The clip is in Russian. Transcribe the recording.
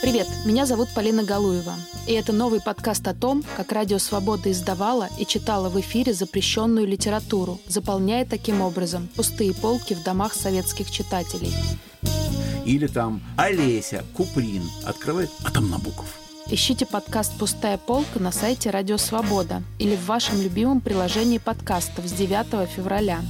Привет, меня зовут Полина Галуева, и это новый подкаст о том, как Радио Свобода издавала и читала в эфире запрещенную литературу, заполняя таким образом пустые полки в домах советских читателей. Или там Олеся, Куприн открывает, а там Набоков. Ищите подкаст «Пустая полка» на сайте Радио Свобода или в вашем любимом приложении подкастов с 9 февраля.